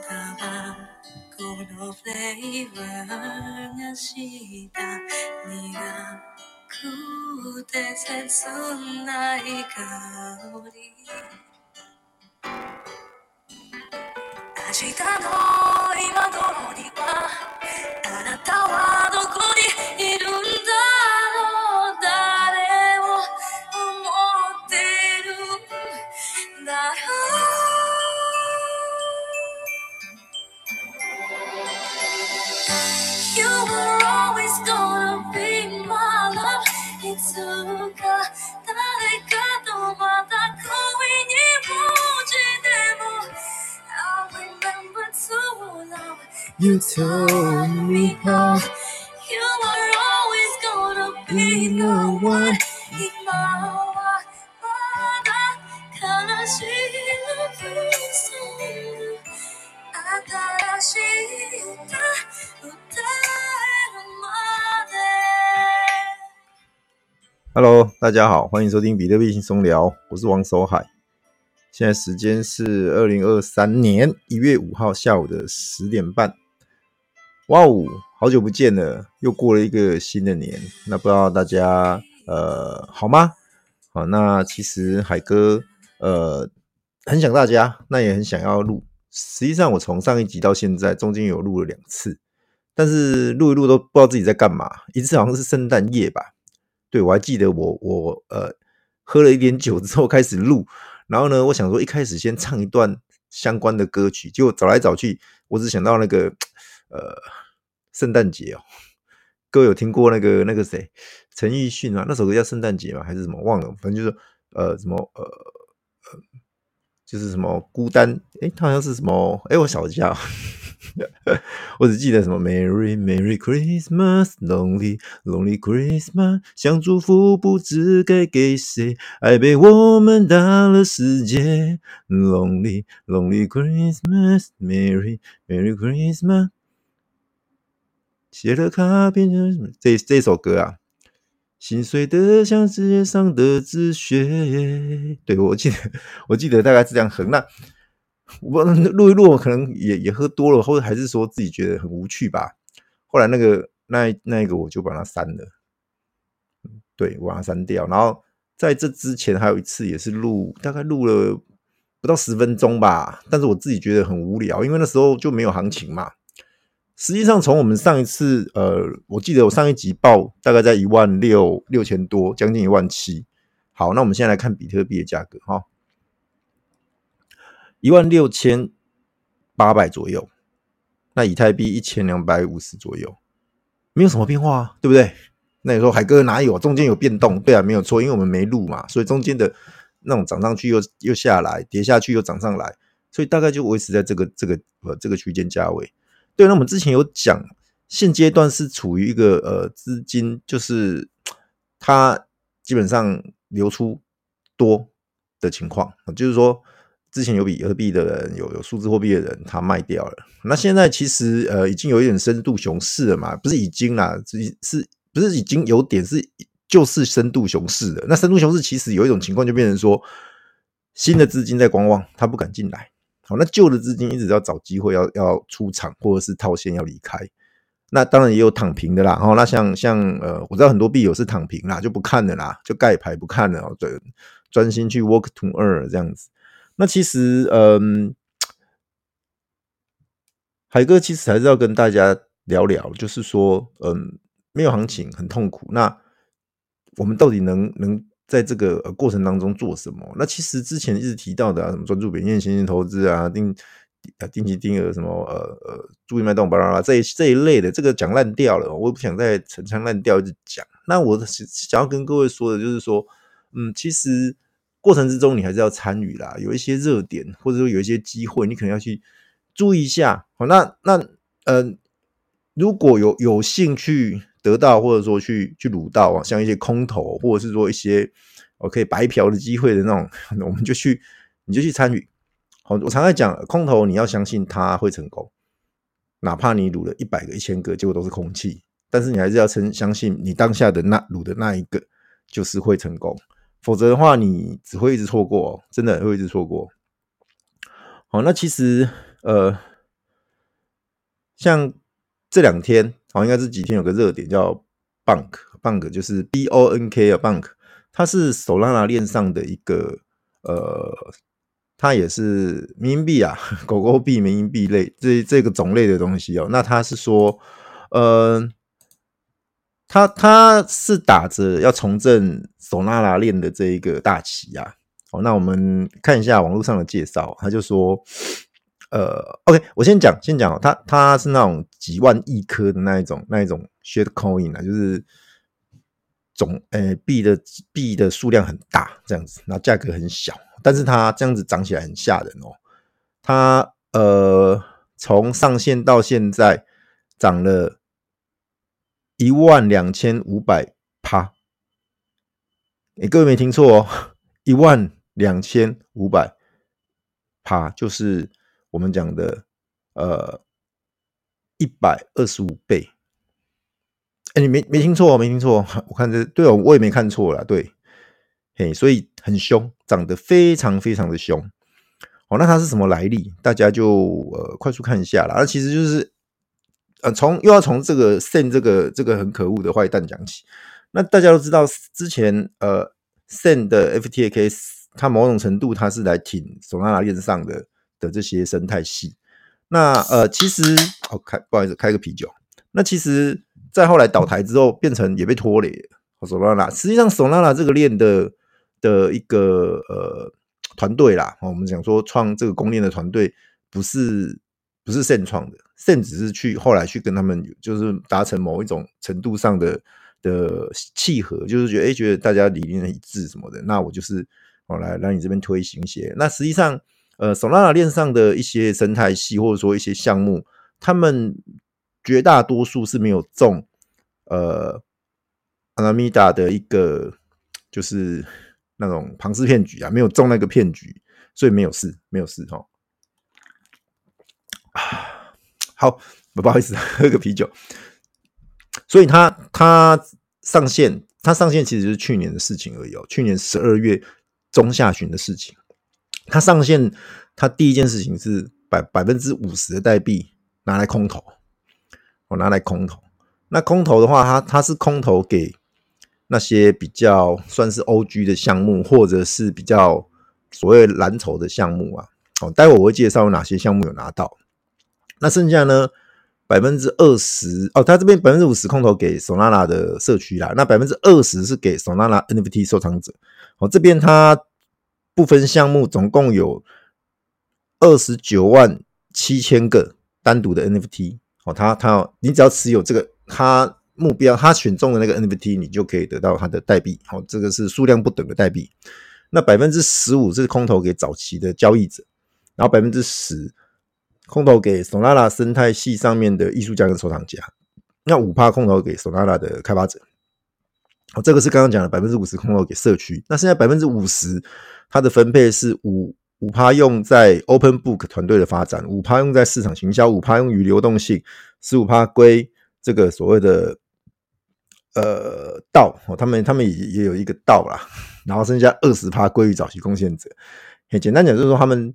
たはこのフレーバーがした苦くて切ない香り。明日の今の You told me how You are always gonna be the one 今はまだ悲しい love song 新しい歌歌えるまで Hello，大家好，欢迎收听比特币轻松聊，我是王守海。现在时间是二零二三年一月五号下午的十点半。 哇哦，好久不见了，又过了一个新的年。那不知道大家呃好吗？好，那其实海哥呃很想大家，那也很想要录。实际上我从上一集到现在，中间有录了两次，但是录一录都不知道自己在干嘛。一次好像是圣诞夜吧。对，我还记得我我呃喝了一点酒之后开始录，然后呢，我想说一开始先唱一段相关的歌曲，结果找来找去，我只想到那个呃圣诞节哦，各位有听过那个那个谁陈奕迅啊？那首歌叫圣诞节吗？还是什么？忘了，反正就是呃什么呃呃就是什么孤单，诶，他好像是什么？诶，我想一下。我只记得什么 Merry Merry Christmas Lonely Lonely Christmas，想祝福不知该给谁，爱被我们打了死结。Lonely Lonely Christmas Merry Merry Christmas，写了卡片就什么？这这首歌啊，心碎的像世界上的积雪。对，我记得，我记得大概是这样哼那。我录一录，可能也也喝多了，或者还是说自己觉得很无趣吧。后来那个那那一个我就把它删了，对，我把它删掉。然后在这之前还有一次也是录，大概录了不到十分钟吧，但是我自己觉得很无聊，因为那时候就没有行情嘛。实际上从我们上一次，呃，我记得我上一集报大概在一万六六千多，将近一万七。好，那我们现在来看比特币的价格哈。一万六千八百左右，那以太币一千两百五十左右，没有什么变化啊，对不对？那你说海哥哪有？中间有变动？对啊，没有错，因为我们没录嘛，所以中间的那种涨上去又又下来，跌下去又涨上来，所以大概就维持在这个这个呃这个区间价位。对，那我们之前有讲，现阶段是处于一个呃资金就是它基本上流出多的情况，就是说。之前有比特币的人，有有数字货币的人，他卖掉了。那现在其实呃，已经有一点深度熊市了嘛？不是已经啦，是是不是已经有点是就是深度熊市了？那深度熊市其实有一种情况，就变成说新的资金在观望，他不敢进来。好，那旧的资金一直要找机会要要出场，或者是套现要离开。那当然也有躺平的啦。哦，那像像呃，我知道很多币友是躺平啦，就不看了啦，就盖牌不看了，对，专心去 work to earn 这样子。那其实，嗯，海哥其实还是要跟大家聊聊，就是说，嗯，没有行情很痛苦。那我们到底能能在这个过程当中做什么？那其实之前一直提到的啊，什么专注别念、闲钱投资啊，定啊定期定额什么呃呃，注意脉动巴拉巴拉这一这一类的，这个讲烂掉了，我也不想再陈腔滥调一直讲。那我想要跟各位说的就是说，嗯，其实。过程之中，你还是要参与啦。有一些热点，或者说有一些机会，你可能要去注意一下。好，那那呃，如果有有兴趣得到，或者说去去撸到啊，像一些空头，或者是说一些我可以白嫖的机会的那种，我们就去，你就去参与。好，我常常讲，空头你要相信它会成功，哪怕你撸了一百个、一千个，结果都是空气，但是你还是要相相信你当下的那卤的那一个就是会成功，否则的话你只会一直错过，真的会一直错过。好，那其实呃，像这两天，好，应该这几天有个热点叫 Bonk，Bonk 就是 B O N K 啊，Bonk，它是 Solana 链上的一个呃，它也是冥币啊，狗狗币、冥币类这这个种类的东西哦。那它是说，呃，它它是打着要重振 Solana 链的这一个大旗啊。好，那我们看一下网络上的介绍，他就说，呃，OK，我先讲，先讲哦，它它是那种几万亿颗的那一种，那一种 shit coin 啊，就是总呃币的币的数量很大，这样子，那价格很小，但是它这样子涨起来很吓人哦，它呃从上线到现在涨了一万两千五百趴，诶，各位没听错哦，一万。两千五百趴，就是我们讲的呃一百二十五倍。哎，你没没听错，没听错，我看这对哦，我也没看错啦，对，嘿，所以很凶，长得非常非常的凶。哦，那它是什么来历？大家就呃快速看一下啦。那其实就是呃从又要从这个 Sen 这个这个很可恶的坏蛋讲起。那大家都知道之前呃 Sen 的 FTX。它某种程度，它是来挺索纳拉链上的的这些生态系。那呃，其实哦，开不好意思，开个啤酒。那其实，在后来倒台之后，变成也被拖累了。Solana 实际上索拉拉这个链的的一个呃团队啦，我们讲说创这个公链的团队，不是不是 Sen 创的，Sen 只是去后来去跟他们就是达成某一种程度上的的契合，就是觉得哎，觉得大家理念一致什么的，那我就是。好，来来你这边推行一些。那实际上，呃，Solana 链上的一些生态系，或者说一些项目，他们绝大多数是没有中，呃，Alameda 的一个就是那种庞氏骗局啊，没有中那个骗局，所以没有事，没有事哈。好，不好意思，喝个啤酒。所以他他上线，他上线其实是去年的事情而已哦，去年十二月。中下旬的事情，他上线，他第一件事情是百百分之五十的代币拿来空投，我拿来空投。那空投的话，他他是空投给那些比较算是 OG 的项目，或者是比较所谓蓝筹的项目啊。哦，待会我会介绍有哪些项目有拿到。那剩下呢，百分之二十哦，他这边百分之五十空投给 Solana 的社区啦，那百分之二十是给 Solana NFT 收藏者。哦，这边它不分项目，总共有二十九万七千个单独的 NFT。哦，它它，你只要持有这个，它目标它选中的那个 NFT，你就可以得到它的代币。好，这个是数量不等的代币。那百分之十五是空投给早期的交易者，然后百分之十空投给 Solana 生态系上面的艺术家跟收藏家，那五趴空投给 Solana 的开发者。哦，这个是刚刚讲的百分之五十空投给社区，那现在百分之五十，它的分配是五五趴用在 Open Book 团队的发展，五趴用在市场行销，五趴用于流动性，十五趴归这个所谓的呃道哦，他们他们也也有一个道啦，然后剩下二十趴归于早期贡献者。很简单讲，就是说他们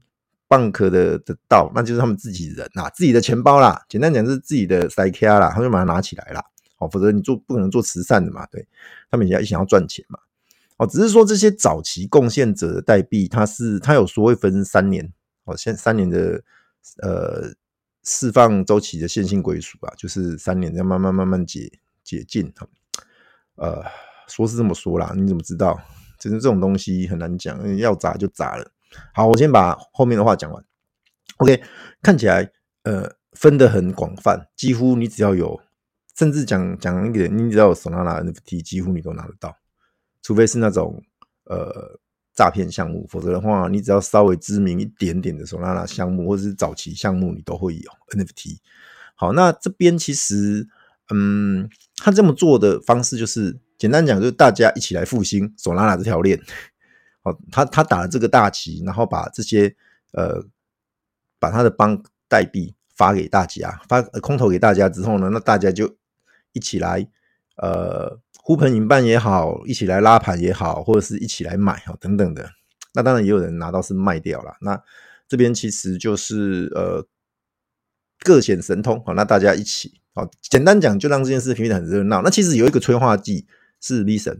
Bonk 的的道，那就是他们自己人呐，自己的钱包啦。简单讲是自己的塞卡啦，他们就把它拿起来啦。哦，否则你做不可能做慈善的嘛，对，他们也要想要赚钱嘛。哦，只是说这些早期贡献者的代币，它是它有说会分三年，哦，现三年的呃释放周期的线性归属吧，就是三年要慢慢慢慢解解禁。呃，说是这么说啦，你怎么知道？其实这种东西很难讲，要砸就砸了。好，我先把后面的话讲完。OK，看起来呃分得很广泛，几乎你只要有。甚至讲讲一点，你只要有 Solana NFT，几乎你都拿得到，除非是那种呃诈骗项目，否则的话，你只要稍微知名一点点的索拉拉项目或者是早期项目，你都会有 NFT。好，那这边其实，嗯，他这么做的方式就是简单讲，就是大家一起来复兴索拉拉这条链。好，他他打了这个大旗，然后把这些呃把他的帮代币发给大家，发空投给大家之后呢，那大家就。一起来呃呼朋引伴也好，一起来拉盘也好，或者是一起来买哦等等的。那当然也有人拿到是卖掉了。那这边其实就是呃各显神通好，那大家一起好，简单讲就让这件事变得很热闹。那其实有一个催化剂是 V 神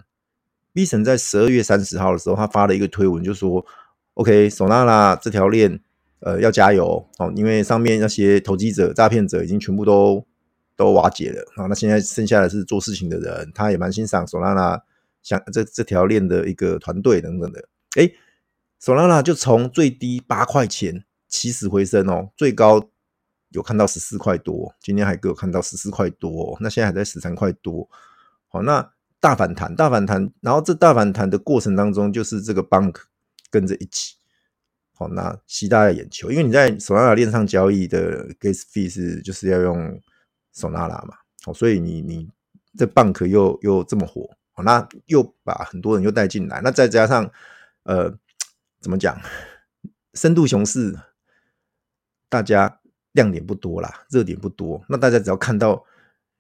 ，V 神在十二月三十号的时候，他发了一个推文，就说 OK，Solana 这条链呃要加油哦，因为上面那些投机者、诈骗者已经全部都都瓦解了啊。那现在剩下的是做事情的人，他也蛮欣赏 Solana 像这这条链的一个团队等等的，诶索拉拉就从最低八块钱起死回生哦，最高有看到十四块多，今天还给我看到十四块多，那现在还在十三块多。好，那大反弹，大反弹，然后这大反弹的过程当中，就是这个 Bank 跟着一起，好，那吸大家眼球，因为你在索拉拉链上交易的 Gas Fee 是就是要用手拉拉嘛，好，所以你你这蚌壳又又这么火，好，那又把很多人又带进来，那再加上呃。怎么讲？深度熊市，大家亮点不多啦，热点不多。那大家只要看到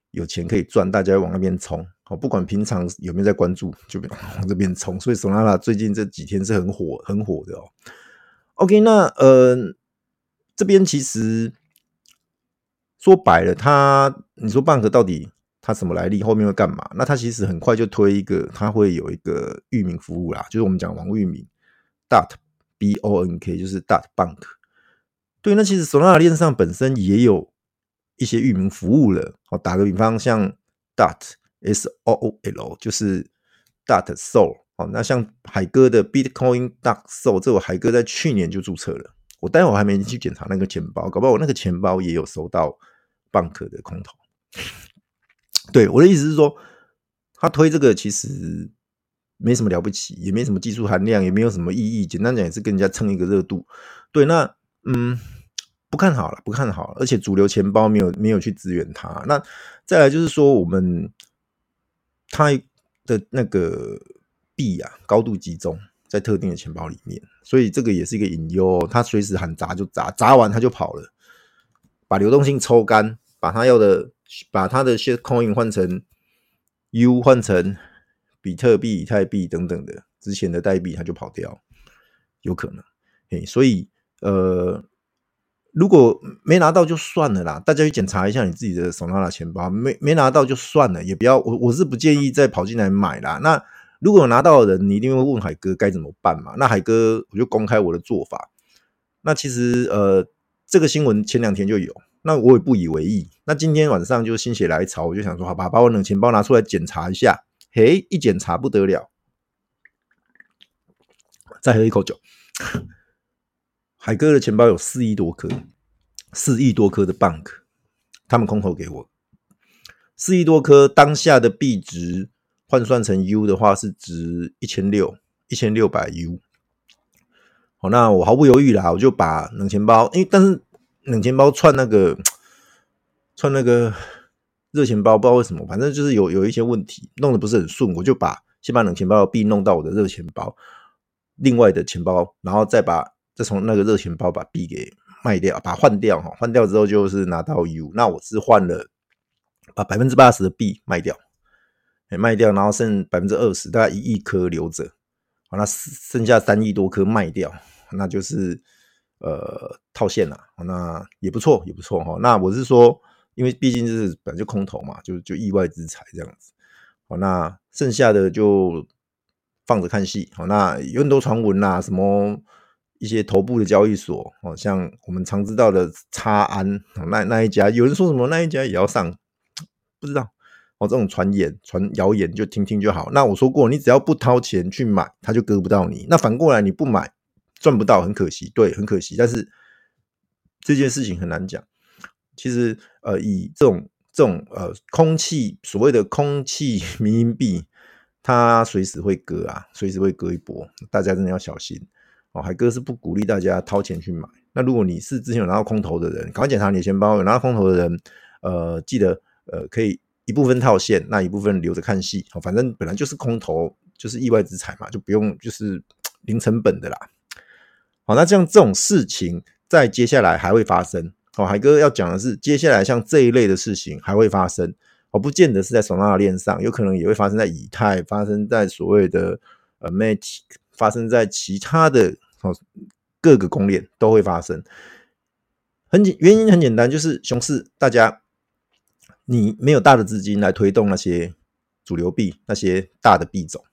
有钱可以赚，大家往那边冲。好，不管平常有没有在关注，就往这边冲。所以手拉拉最近这几天是很火、很火的哦。OK，那呃，这边其实说白了，他你说 Bank 到底他什么来历？后面会干嘛？那他其实很快就推一个，他会有一个域名服务啦，就是我们讲网域名。Dot B O N K 就是 Dot bank 对，那其实 Solana 链上本身也有一些域名服务了。哦，打个比方，像 Dot S O O L 就是 Dot Sol。哦，那像海哥的 Bitcoin Dot Sol，这我海哥在去年就注册了。我待会儿还没去检查那个钱包，搞不好我那个钱包也有收到 Bonk 的空投。对，我的意思是说，他推这个其实。没什么了不起，也没什么技术含量，也没有什么意义。简单讲，也是跟人家蹭一个热度。对，那嗯，不看好了，不看好了。而且主流钱包没有没有去支援它。那再来就是说，我们他的那个币啊，高度集中在特定的钱包里面，所以这个也是一个隐忧。它随时喊砸就砸，砸完它就跑了，把流动性抽干，把他要的，把他的些 coin 换成 U 换成。比特币、以太币等等的之前的代币，它就跑掉，有可能。嘿，所以呃，如果没拿到就算了啦，大家去检查一下你自己的手拿的钱包，没没拿到就算了，也不要我我是不建议再跑进来买啦。那如果拿到的人，你一定会问海哥该怎么办嘛？那海哥我就公开我的做法。那其实呃，这个新闻前两天就有，那我也不以为意。那今天晚上就心血来潮，我就想说，好吧，把我冷钱包拿出来检查一下。嘿，一检查不得了，再喝一口酒。海哥的钱包有四亿多颗，四亿多颗的 bank，他们空投给我，四亿多颗当下的币值换算成 U 的话是值一千六，一千六百 U。好，那我毫不犹豫啦，我就把冷钱包，因为但是冷钱包串那个 串那个。热钱包不知道为什么，反正就是有有一些问题，弄得不是很顺。我就把先把冷钱包的币弄到我的热钱包，另外的钱包，然后再把再从那个热钱包把币给卖掉，把换掉哈。换掉之后就是拿到 U，那我是换了把百分之八十的币卖掉，哎卖掉，然后剩百分之二十，大概一亿颗留着，好，那剩下三亿多颗卖掉，那就是呃套现了，那也不错也不错哈。那我是说。因为毕竟就是本来就空头嘛，就就意外之财这样子。好，那剩下的就放着看戏。好，那有很多传闻呐，什么一些头部的交易所，哦，像我们常知道的差安，那那一家，有人说什么那一家也要上，不知道。哦，这种传言、传谣言就听听就好。那我说过，你只要不掏钱去买，他就割不到你。那反过来你不买，赚不到，很可惜，对，很可惜。但是这件事情很难讲。其实，呃，以这种这种呃空气所谓的空气 民营币，它随时会割啊，随时会割一波，大家真的要小心哦。海哥是不鼓励大家掏钱去买。那如果你是之前有拿到空投的人，赶快检查你的钱包。有拿到空投的人，呃，记得呃可以一部分套现，那一部分留着看戏。哦，反正本来就是空投，就是意外之财嘛，就不用就是 零成本的啦。好，那像这种事情在接下来还会发生。好，海哥要讲的是，接下来像这一类的事情还会发生。哦，不见得是在索纳链上，有可能也会发生在以太，发生在所谓的呃 Matic，发生在其他的哦各个公链都会发生。很简原因很简单，就是熊市，大家你没有大的资金来推动那些主流币，那些大的币种。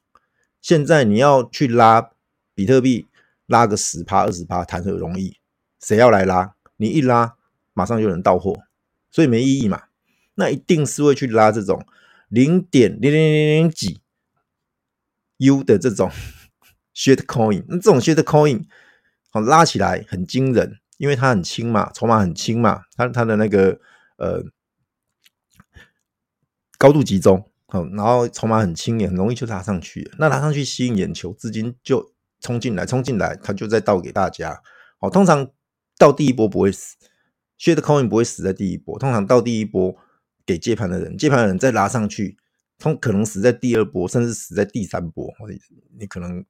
现在你要去拉比特币，拉个十趴二十趴，谈何容易？谁要来拉？你一拉，马上就能到货，所以没意义嘛。那一定是会去拉这种零点零零零零几 U 的这种 shit coin，那这种 shit coin 好拉起来很惊人。因为它很轻嘛，筹码很轻嘛，它它的那个呃高度集中，好，然后筹码很轻，也很容易就拉上去。那拉上去吸引眼球，资金就冲进来，冲进来，他就再倒给大家。好，通常到第一波不会死，shit coin 不会死在第一波，通常到第一波给接盘的人，接盘的人再拉上去，通可能死在第二波，甚至死在第三波。你可能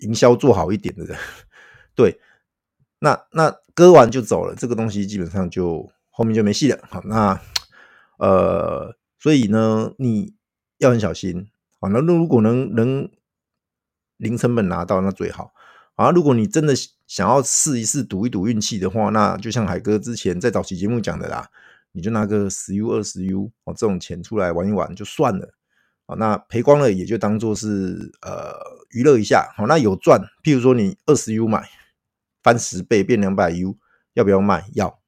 营销做好一点的人，对。那那割完就走了，这个东西基本上就后面就没戏了。好，那呃，所以呢，你要很小心。好，那如果能能零成本拿到，那最好。啊，如果你真的想要试一试赌一赌运气的话，那就像海哥之前在早期节目讲的啦，你就拿个十 U 二十 U 哦这种钱出来玩一玩就算了。好，那赔光了也就当做是呃娱乐一下。好，那有赚，譬如说你二十 U 买。翻十倍变两百 U，要不要卖？要，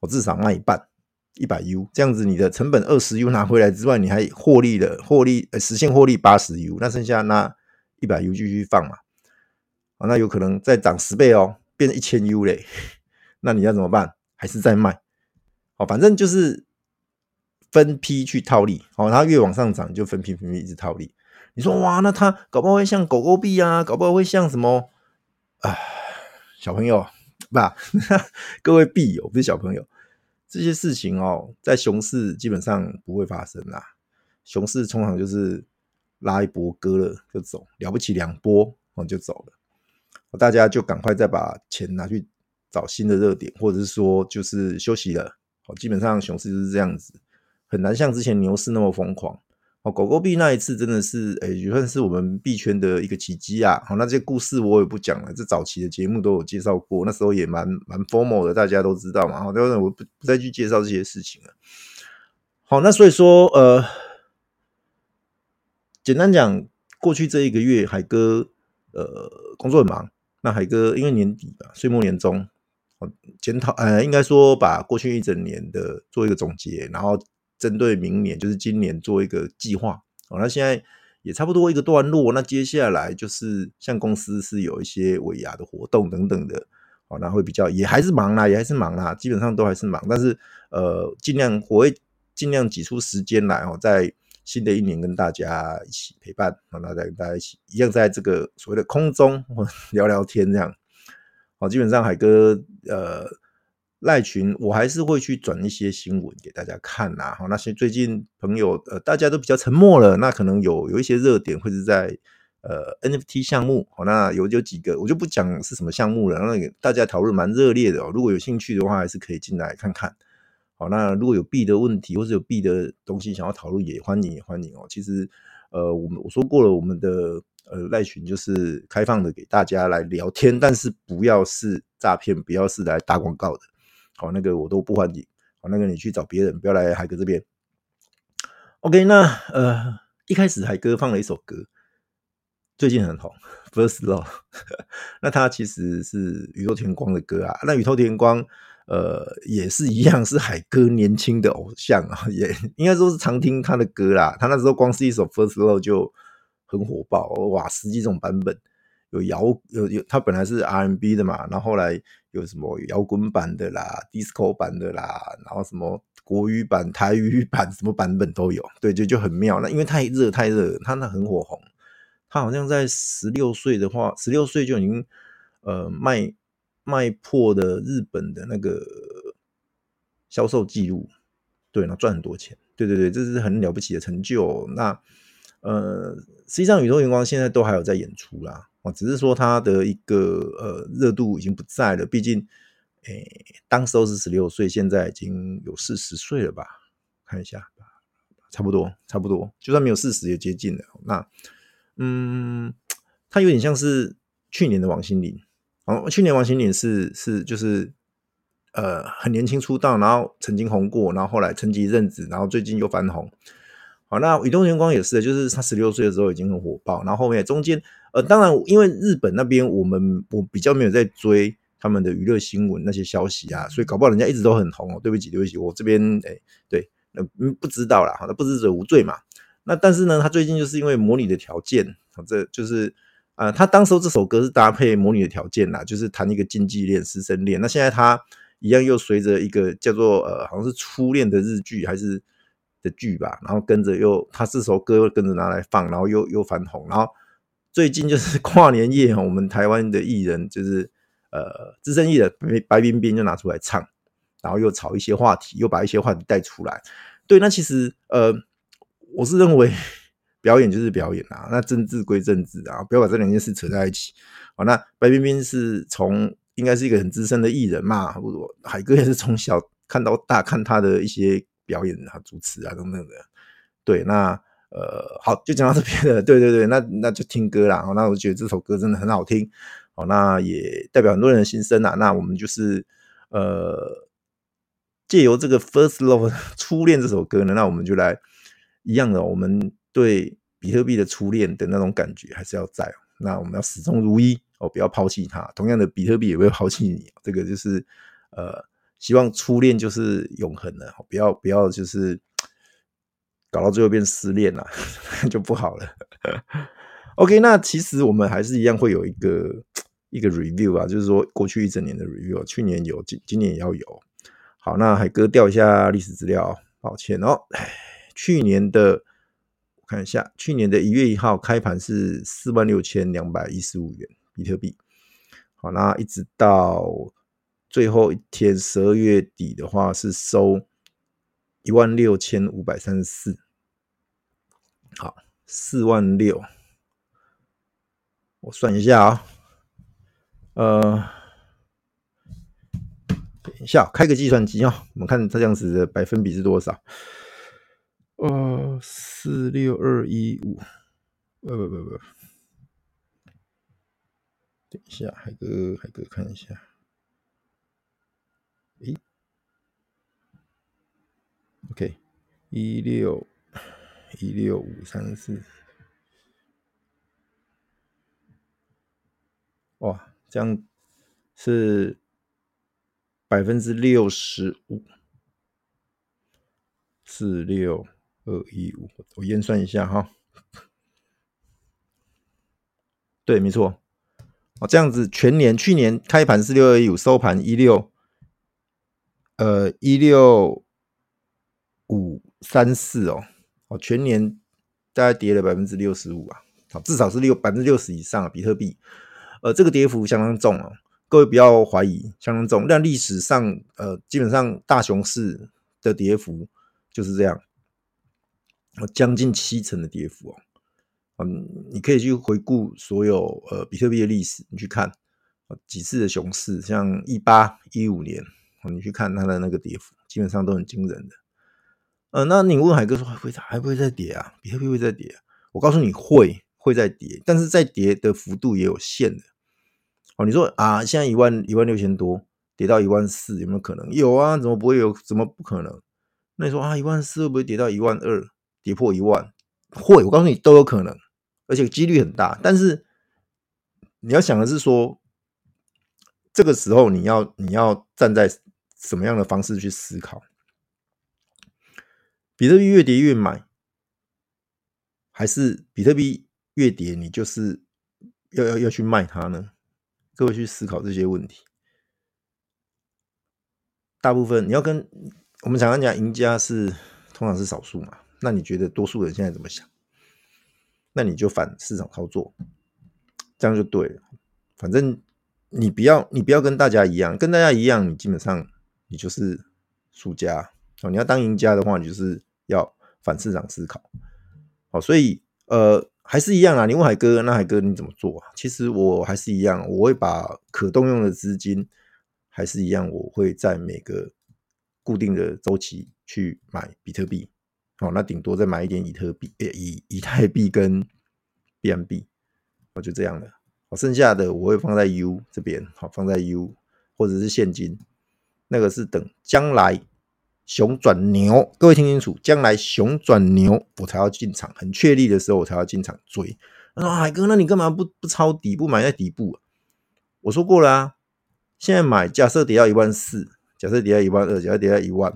我至少卖一半，一百 U，这样子你的成本二十 U 拿回来之外，你还获利了，获利呃实现获利八十 U，那剩下那一百 U 继续放嘛，啊，那有可能再涨十倍哦，变成一千 U 嘞，那你要怎么办？还是再卖？哦，反正就是分批去套利，好，它越往上涨就分批分批一直套利。你说哇，那它搞不好会像狗狗币啊，搞不好会像什么啊？小朋友，不，各位币友不是小朋友，这些事情哦，在熊市基本上不会发生啦。熊市通常就是拉一波割了就走，了不起两波哦就走了，大家就赶快再把钱拿去找新的热点，或者是说就是休息了。哦，基本上熊市就是这样子，很难像之前牛市那么疯狂。哦，狗狗币那一次真的是，诶，也算是我们币圈的一个奇迹啊！好，那这些故事我也不讲了，这早期的节目都有介绍过，那时候也蛮蛮 formal 的，大家都知道嘛。好，当然我不不再去介绍这些事情了。好，那所以说，呃，简单讲，过去这一个月，海哥呃工作很忙。那海哥因为年底吧，岁末年终，哦，检讨，呃，应该说把过去一整年的做一个总结，然后。针对明年，就是今年做一个计划哦。那现在也差不多一个段落，那接下来就是像公司是有一些尾牙的活动等等的哦，那会比较也还是忙啦，也还是忙啦，基本上都还是忙。但是呃，尽量我会尽量挤出时间来哦，在新的一年跟大家一起陪伴，让大家跟大家一起一样在这个所谓的空中 聊聊天这样。好，基本上海哥呃。赖群，我还是会去转一些新闻给大家看呐。好，那些最近朋友呃，大家都比较沉默了，那可能有有一些热点会是在呃 NFT 项目。好，那有有几个我就不讲是什么项目了。那大家讨论蛮热烈的哦。如果有兴趣的话，还是可以进来看看。好，那如果有币的问题或者有币的东西想要讨论，也欢迎也欢迎哦。其实呃，我们我说过了，我们的呃赖群就是开放的给大家来聊天，但是不要是诈骗，不要是来打广告的。好，那个我都不欢迎。好，那个你去找别人，不要来海哥这边。OK，那呃，一开始海哥放了一首歌，最近很红，《First Love》。那他其实是宇多田光的歌啊。那宇多田光，呃，也是一样，是海哥年轻的偶像啊，也应该说是常听他的歌啦。他那时候光是一首《First Love》就很火爆，哇，十几种版本。有摇有有，他本来是 R&B 的嘛，然后后来有什么摇滚版的啦、Disco 版的啦，然后什么国语版、台语版，什么版本都有。对，就就很妙。那因为太热太热，他那很火红。他好像在十六岁的话，十六岁就已经呃卖卖破的日本的那个销售记录，对，然后赚很多钱。对对对，这是很了不起的成就。那呃，实际上宇宙荧光现在都还有在演出啦。哦，只是说他的一个呃热度已经不在了，毕竟，诶、当时候是十六岁，现在已经有四十岁了吧？看一下，差不多，差不多，就算没有四十也接近了。那，嗯，它有点像是去年的王心凌。哦，去年王心凌是是就是，呃，很年轻出道，然后曾经红过，然后后来沉寂一阵子，然后最近又翻红。好，那宇多田光也是，就是他十六岁的时候已经很火爆，然后后面中间，呃，当然因为日本那边我们我比较没有在追他们的娱乐新闻那些消息啊，所以搞不好人家一直都很红哦。对不起，对不起，我这边哎，对，那嗯不知道啦，那不知者无罪嘛。那但是呢，他最近就是因为模拟的条件，这就是。啊、呃，他当时这首歌是搭配《模拟的条件》啦，就是谈一个禁忌恋、师生恋。那现在他一样又随着一个叫做呃，好像是初恋的日剧还是的剧吧，然后跟着又他这首歌又跟着拿来放，然后又又翻红。然后最近就是 跨年夜，我们台湾的艺人就是呃资深艺人白冰冰就拿出来唱，然后又炒一些话题，又把一些话题带出来。对，那其实呃，我是认为。表演就是表演啊，那政治归政治啊，不要把这两件事扯在一起。好，那白冰冰是从应该是一个很资深的艺人嘛，我海哥也是从小看到大，看他的一些表演啊、主持啊等等的。对，那呃，好，就讲到这边了。对对对，那那就听歌啦。那我觉得这首歌真的很好听。好，那也代表很多人的心声啊。那我们就是呃，借由这个《First Love》初恋这首歌呢，那我们就来一样的我们。对比特币的初恋的那种感觉还是要在，那我们要始终如一哦，不要抛弃它。同样的，比特币也不会抛弃你。这个就是呃，希望初恋就是永恒的，不要不要就是搞到最后变失恋了，就不好了。OK，那其实我们还是一样会有一个一个 review 啊，就是说过去一整年的 review，去年有，今今年也要有。好，那海哥调一下历史资料，抱歉哦，去年的。看一下，去年的一月一号开盘是四万六千两百一十五元比特币。好，那一直到最后一天十二月底的话是收一万六千五百三十四。好，四万六，我算一下啊，呃，等一下，开个计算机啊，我们看这样子的百分比是多少。呃，四六二一五，不不不不，等一下，海哥海哥看一下，诶，OK，一六一六五三四，哇，这样是百分之六十五，四六。二一五，我验算一下哈。对，没错。哦，这样子全年去年开盘是六二一五，收盘一六，呃一六五三四哦。哦，全年大概跌了百分之六十五啊。好，至少是六百分之六十以上啊，比特币。呃，这个跌幅相当重哦。各位不要怀疑，相当重。但历史上，呃，基本上大熊市的跌幅就是这样。将近七成的跌幅哦，嗯，你可以去回顾所有呃比特币的历史，你去看几次的熊市，像一八一五年，你去看它的那个跌幅，基本上都很惊人的。呃，那你问海哥说还会会还不会再跌啊？比特币会再跌啊？我告诉你会会再跌，但是再跌的幅度也有限的。哦，你说啊，现在一万一万六千多，跌到一万四有没有可能？有啊，怎么不会有？怎么不可能？那你说啊，一万四会不会跌到一万二？跌破一万，会，我告诉你都有可能，而且几率很大。但是你要想的是说，这个时候你要你要站在什么样的方式去思考？比特币越跌越买，还是比特币越跌你就是要要要去卖它呢？各位去思考这些问题。大部分你要跟我们常常讲，赢家是通常是少数嘛。那你觉得多数人现在怎么想？那你就反市场操作，这样就对了。反正你不要，你不要跟大家一样，跟大家一样，你基本上你就是输家哦。你要当赢家的话，你就是要反市场思考。好，所以呃，还是一样啊。你问海哥，那海哥你怎么做啊？其实我还是一样，我会把可动用的资金还是一样，我会在每个固定的周期去买比特币。好，那顶多再买一点以特币、以以太币跟 BNB，我就这样了。好，剩下的我会放在 U 这边，好，放在 U 或者是现金，那个是等将来熊转牛，各位听清楚，将来熊转牛我才要进场，很确立的时候我才要进场追。他说海哥，那你干嘛不不抄底部买在底部啊？我说过了啊，现在买，假设跌到一万四，假设跌到一万二，假设跌到一万，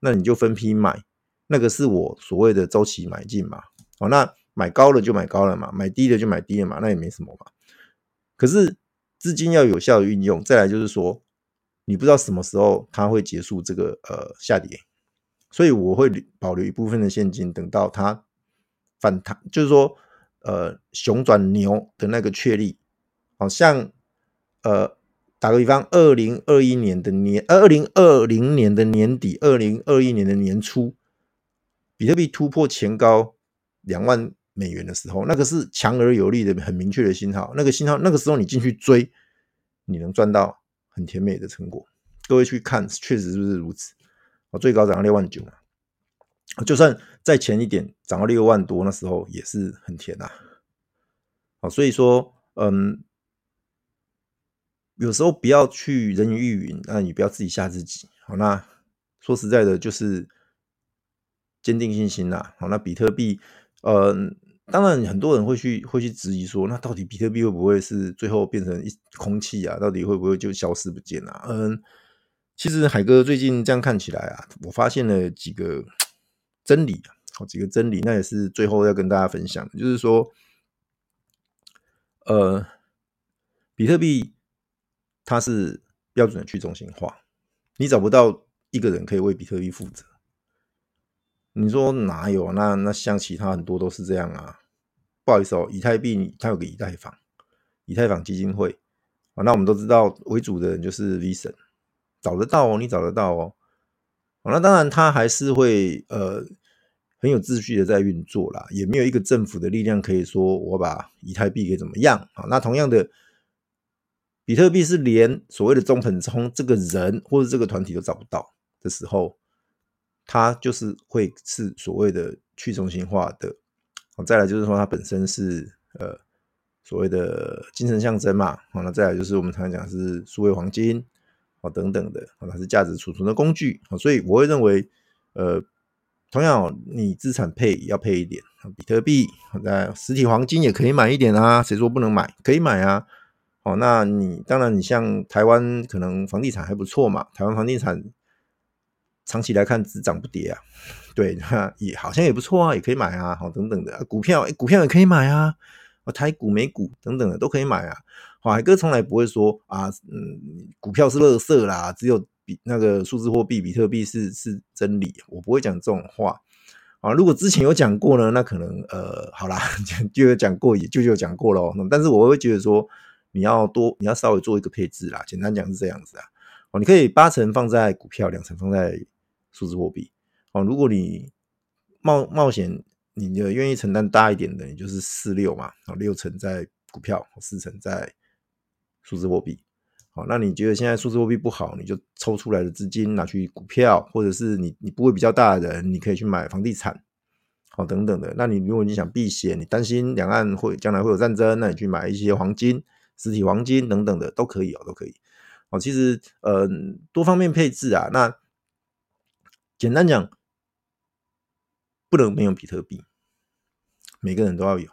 那你就分批买。那个是我所谓的周期买进嘛，哦，那买高了就买高了嘛，买低了就买低了嘛，那也没什么嘛。可是资金要有效的运用，再来就是说，你不知道什么时候它会结束这个呃下跌，所以我会保留一部分的现金，等到它反弹，就是说呃熊转牛的那个确立，好像呃。打个比方，二零二一年的年，二零二零年的年底，二零二一年的年初。比特币突破前高两万美元的时候，那个是强而有力的、很明确的信号。那个信号，那个时候你进去追，你能赚到很甜美的成果。各位去看，确实是不是如此？我最高涨到六万九，就算再前一点涨到六万多，那时候也是很甜呐。好，所以说，嗯，有时候不要去人云亦云，那你不要自己吓自己。好，那说实在的，就是。坚定信心呐，好，那比特币，呃，当然很多人会去会去质疑说，那到底比特币会不会是最后变成一空气啊？到底会不会就消失不见啊？嗯，其实海哥最近这样看起来啊，我发现了几个真理啊，好几个真理，那也是最后要跟大家分享，就是说，呃，比特币它是标准的去中心化，你找不到一个人可以为比特币负责。你说哪有？那那像其他很多都是这样啊。不好意思哦，以太币它有个以太坊，以太坊基金会啊。那我们都知道为主的人就是 V 神，找得到哦，你找得到哦。啊那当然它还是会呃很有秩序的在运作啦，也没有一个政府的力量可以说我把以太币给怎么样啊。那同样的，比特币是连所谓的中本聪这个人或者这个团体都找不到的时候。它就是会是所谓的去中心化的，再来就是说它本身是呃所谓的精神象征嘛，好，那再来就是我们常常讲是数位黄金，好等等的，好它是价值储存的工具，好所以我会认为，呃，同样你资产配要配一点，比特币，在实体黄金也可以买一点啊，谁说不能买？可以买啊，好，那你当然你像台湾可能房地产还不错嘛，台湾房地产。长期来看只涨不跌啊，对，也好像也不错啊，也可以买啊，好等等的股票，股票也可以买啊，台股、美股等等的都可以买啊。海哥从来不会说啊，嗯，股票是垃圾啦，只有比那个数字货币比特币是是真理，我不会讲这种话啊。如果之前有讲过呢，那可能呃，好啦，就有讲过，也就有讲过咯。但是我会觉得说，你要多，你要稍微做一个配置啦。简单讲是这样子啊，哦，你可以八成放在股票，两成放在。数字货币，哦，如果你冒冒险，你的愿意承担大一点的，你就是四六嘛，啊，六成在股票，四成在数字货币，好，那你觉得现在数字货币不好，你就抽出来的资金拿去股票，或者是你你部位比较大的人，你可以去买房地产，好，等等的。那你如果你想避险，你担心两岸会将来会有战争，那你去买一些黄金、实体黄金等等的都可以哦，都可以。哦，其实呃多方面配置啊，那。简单讲，不能没有比特币，每个人都要有，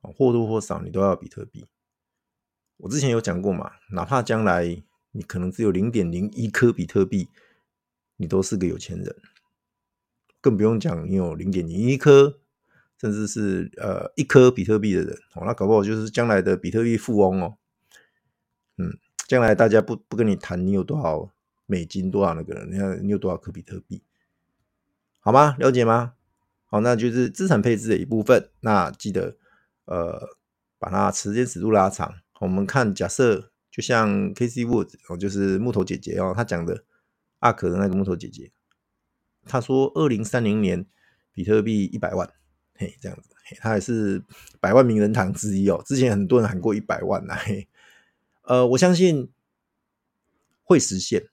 或多或少你都要比特币。我之前有讲过嘛，哪怕将来你可能只有零点零一颗比特币，你都是个有钱人，更不用讲你有零点零一颗，甚至是呃一颗比特币的人哦，那搞不好就是将来的比特币富翁哦。嗯，将来大家不不跟你谈你有多少。美金多少那个人？你看你有多少颗比特币？好吗？了解吗？好，那就是资产配置的一部分。那记得呃，把它时间尺度拉长。我们看，假设就像 Casey Wood 哦，就是木头姐姐哦，她讲的阿可的那个木头姐姐，她说二零三零年比特币一百万，嘿，这样子，嘿，她也是百万名人堂之一哦。之前很多人喊过一百万啦，嘿，呃，我相信会实现。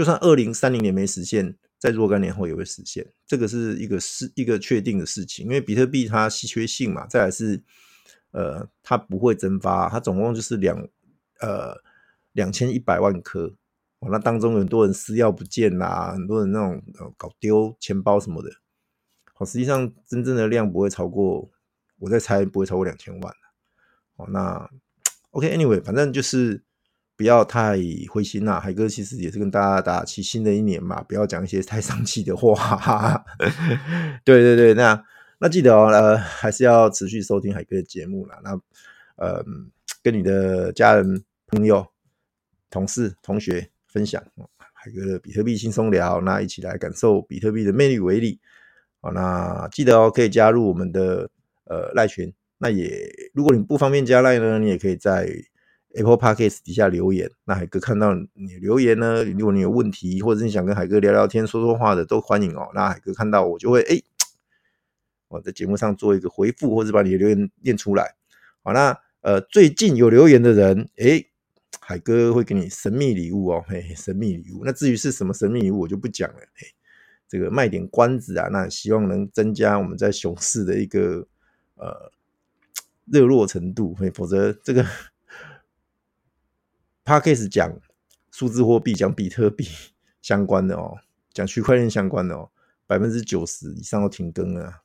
就算二零三零年没实现，在若干年后也会实现，这个是一个是一个确定的事情，因为比特币它稀缺性嘛，再来是呃它不会蒸发，它总共就是两呃两千一百万颗，哦，那当中很多人私钥不见啦，很多人那种搞丢钱包什么的，好，实际上真正的量不会超过，我在猜不会超过两千万，哦，那 OK，Anyway，反正就是。不要太灰心啦，海哥其实也是跟大家打气，新的一年嘛，不要讲一些太丧气的话。哈哈。对对对，那那记得哦，呃，还是要持续收听海哥的节目啦。那呃，跟你的家人、朋友、同事、同学分享海哥的比特币轻松聊，那一起来感受比特币的魅力为力。好，那记得哦，可以加入我们的呃赖群。那也如果你不方便加赖呢，你也可以在。Apple Podcast 底下留言，那海哥看到你留言呢，如果你有问题，或者你想跟海哥聊聊天、说说话的，都欢迎哦。那海哥看到我就会哎，我在节目上做一个回复，或者把你的留言念出来。好，那呃最近有留言的人，哎，海哥会给你神秘礼物哦，嘿，神秘礼物。那至于是什么神秘礼物，我就不讲了，嘿，这个卖点关子啊。那希望能增加我们在熊市的一个呃 热络程度，嘿，否则这个。他开始讲数字货币，讲比特币 相关的哦，讲区块链相关的哦，百分之九十以上都停更了，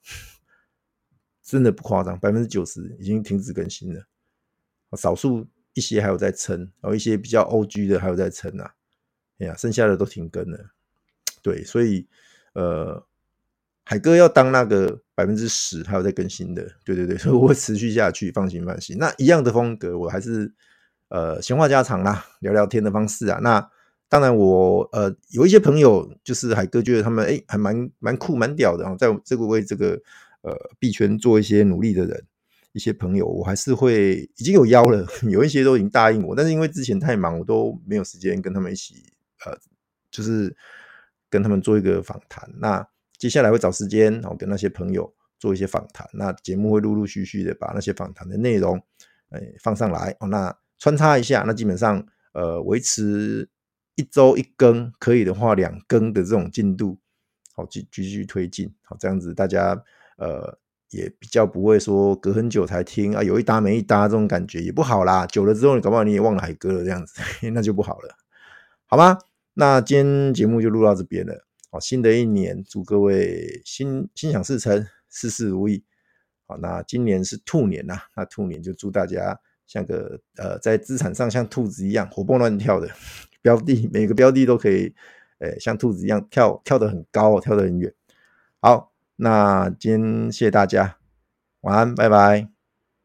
真的不夸张，百分之九十已经停止更新了，少数一些还有在撑，然后一些比较 OG 的还有在撑啊，哎呀，剩下的都停更了，对，所以呃，海哥要当那个百分之十还有在更新的，对对对，所以我会持续下去，放心放心，那一样的风格，我还是。呃，闲话家常啦，聊聊天的方式啊。那当然我，呃有一些朋友，就是海哥觉得他们哎还蛮蛮酷蛮屌的啊，在这个为这个呃币圈做一些努力的人，一些朋友，我还是会已经有邀了，有一些都已经答应我，但是因为之前太忙，我都没有时间跟他们一起呃，就是跟他们做一个访谈。那接下来会找时间，然后跟那些朋友做一些访谈。那节目会陆陆续续的把那些访谈的内容哎放上来哦。那穿插一下，那基本上，呃，维持一周一更，可以的话两更的这种进度，好，继继续推进，好，这样子大家，呃，也比较不会说隔很久才听啊，有一搭没一搭这种感觉也不好啦。久了之后，你搞不好你也忘了海哥了，这样子，那就不好了，好吗？那今天节目就录到这边了，好，新的一年祝各位心心想事成，事事如意，好，那今年是兔年呐，那兔年就祝大家。像个呃，在资产上像兔子一样活蹦乱跳的标的，每个标的都可以，呃，像兔子一样跳跳得很高，跳得很远。好，那今天谢谢大家，晚安，拜拜。